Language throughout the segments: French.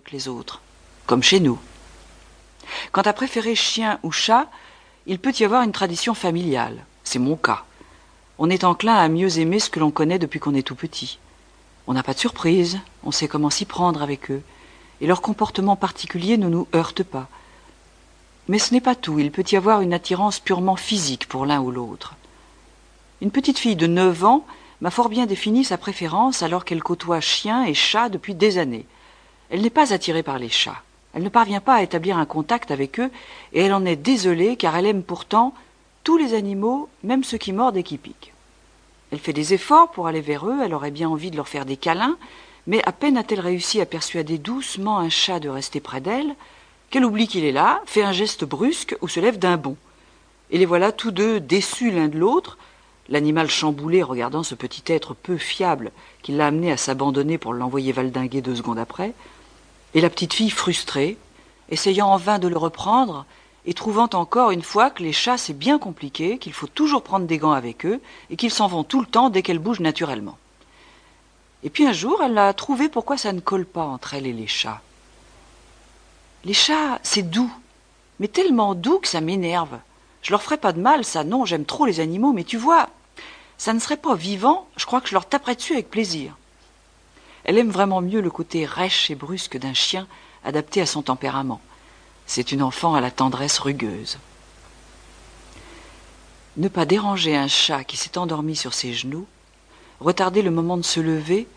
que les autres, comme chez nous. Quant à préférer chien ou chat, il peut y avoir une tradition familiale. C'est mon cas. On est enclin à mieux aimer ce que l'on connaît depuis qu'on est tout petit. On n'a pas de surprise, on sait comment s'y prendre avec eux, et leur comportement particulier ne nous heurte pas. Mais ce n'est pas tout, il peut y avoir une attirance purement physique pour l'un ou l'autre. Une petite fille de neuf ans m'a fort bien défini sa préférence alors qu'elle côtoie chiens et chats depuis des années. Elle n'est pas attirée par les chats. Elle ne parvient pas à établir un contact avec eux, et elle en est désolée car elle aime pourtant tous les animaux, même ceux qui mordent et qui piquent. Elle fait des efforts pour aller vers eux, elle aurait bien envie de leur faire des câlins, mais à peine a-t-elle réussi à persuader doucement un chat de rester près d'elle, qu'elle oublie qu'il est là, fait un geste brusque ou se lève d'un bond. Et les voilà tous deux déçus l'un de l'autre, l'animal chamboulé regardant ce petit être peu fiable qui l'a amené à s'abandonner pour l'envoyer valdinguer deux secondes après, et la petite fille frustrée, essayant en vain de le reprendre, et trouvant encore une fois que les chats c'est bien compliqué, qu'il faut toujours prendre des gants avec eux, et qu'ils s'en vont tout le temps dès qu'elles bougent naturellement. Et puis un jour, elle a trouvé pourquoi ça ne colle pas entre elle et les chats. Les chats, c'est doux, mais tellement doux que ça m'énerve. Je leur ferai pas de mal, ça non, j'aime trop les animaux, mais tu vois, ça ne serait pas vivant, je crois que je leur taperais dessus avec plaisir. Elle aime vraiment mieux le côté rêche et brusque d'un chien adapté à son tempérament. C'est une enfant à la tendresse rugueuse. Ne pas déranger un chat qui s'est endormi sur ses genoux, retarder le moment de se lever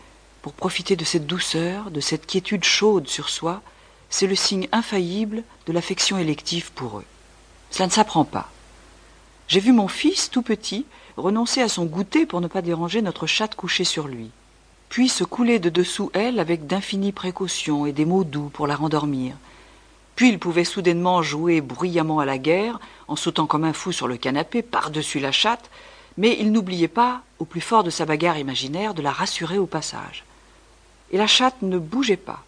pour profiter de cette douceur, de cette quiétude chaude sur soi, c'est le signe infaillible de l'affection élective pour eux. Cela ne s'apprend pas. J'ai vu mon fils, tout petit, renoncer à son goûter pour ne pas déranger notre chatte couchée sur lui puis se couler de dessous elle avec d'infinies précautions et des mots doux pour la rendormir. Puis il pouvait soudainement jouer bruyamment à la guerre, en sautant comme un fou sur le canapé par-dessus la chatte, mais il n'oubliait pas, au plus fort de sa bagarre imaginaire, de la rassurer au passage. Et la chatte ne bougeait pas,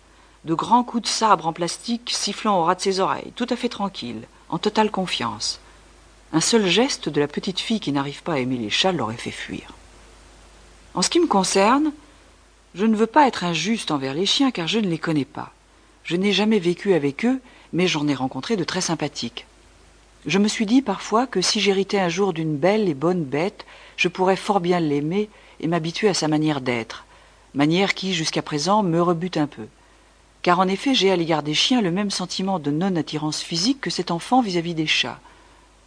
de grands coups de sabre en plastique sifflant au ras de ses oreilles, tout à fait tranquille, en totale confiance. Un seul geste de la petite fille qui n'arrive pas à aimer les chats l'aurait fait fuir. En ce qui me concerne, je ne veux pas être injuste envers les chiens car je ne les connais pas. Je n'ai jamais vécu avec eux, mais j'en ai rencontré de très sympathiques. Je me suis dit parfois que si j'héritais un jour d'une belle et bonne bête, je pourrais fort bien l'aimer et m'habituer à sa manière d'être, manière qui, jusqu'à présent, me rebute un peu. Car en effet, j'ai à l'égard des chiens le même sentiment de non-attirance physique que cet enfant vis-à-vis des chats.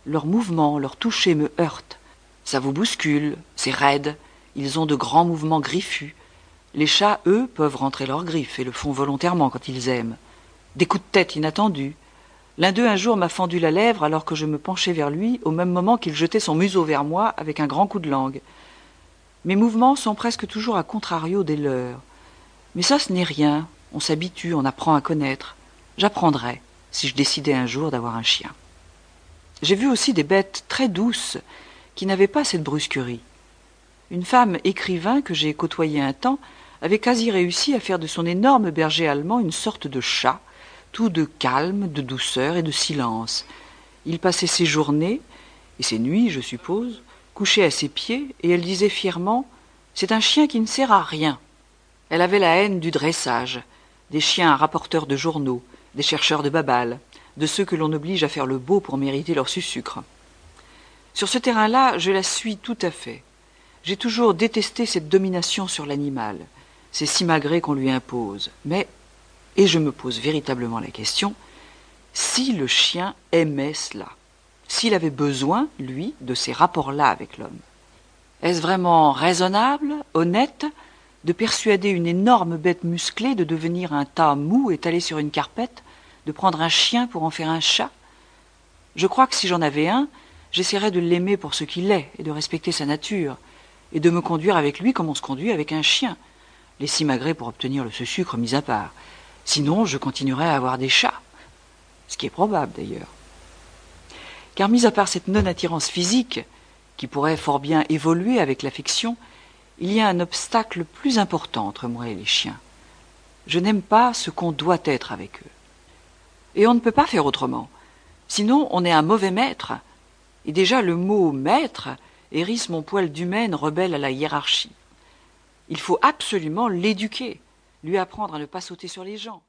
Leurs mouvements, leur toucher me heurtent. Ça vous bouscule, c'est raide, ils ont de grands mouvements griffus, les chats, eux, peuvent rentrer leurs griffes et le font volontairement quand ils aiment. Des coups de tête inattendus. L'un d'eux un jour m'a fendu la lèvre alors que je me penchais vers lui au même moment qu'il jetait son museau vers moi avec un grand coup de langue. Mes mouvements sont presque toujours à contrario des leurs. Mais ça, ce n'est rien. On s'habitue, on apprend à connaître. J'apprendrai si je décidais un jour d'avoir un chien. J'ai vu aussi des bêtes très douces qui n'avaient pas cette brusquerie. Une femme écrivain que j'ai côtoyée un temps avait quasi réussi à faire de son énorme berger allemand une sorte de chat, tout de calme, de douceur et de silence. Il passait ses journées, et ses nuits, je suppose, couché à ses pieds, et elle disait fièrement C'est un chien qui ne sert à rien. Elle avait la haine du dressage, des chiens rapporteurs de journaux, des chercheurs de babales, de ceux que l'on oblige à faire le beau pour mériter leur sucre. Sur ce terrain-là, je la suis tout à fait. J'ai toujours détesté cette domination sur l'animal. C'est si malgré qu'on lui impose. Mais, et je me pose véritablement la question, si le chien aimait cela, s'il avait besoin, lui, de ces rapports-là avec l'homme, est-ce vraiment raisonnable, honnête, de persuader une énorme bête musclée de devenir un tas mou étalé sur une carpette, de prendre un chien pour en faire un chat? Je crois que si j'en avais un, j'essaierais de l'aimer pour ce qu'il est et de respecter sa nature, et de me conduire avec lui comme on se conduit avec un chien, les simagrées pour obtenir le sucre mis à part. Sinon, je continuerai à avoir des chats. Ce qui est probable d'ailleurs. Car mis à part cette non-attirance physique, qui pourrait fort bien évoluer avec l'affection, il y a un obstacle plus important entre moi et les chiens. Je n'aime pas ce qu'on doit être avec eux. Et on ne peut pas faire autrement. Sinon, on est un mauvais maître. Et déjà, le mot maître hérisse mon poil d'humaine rebelle à la hiérarchie. Il faut absolument l'éduquer, lui apprendre à ne pas sauter sur les gens.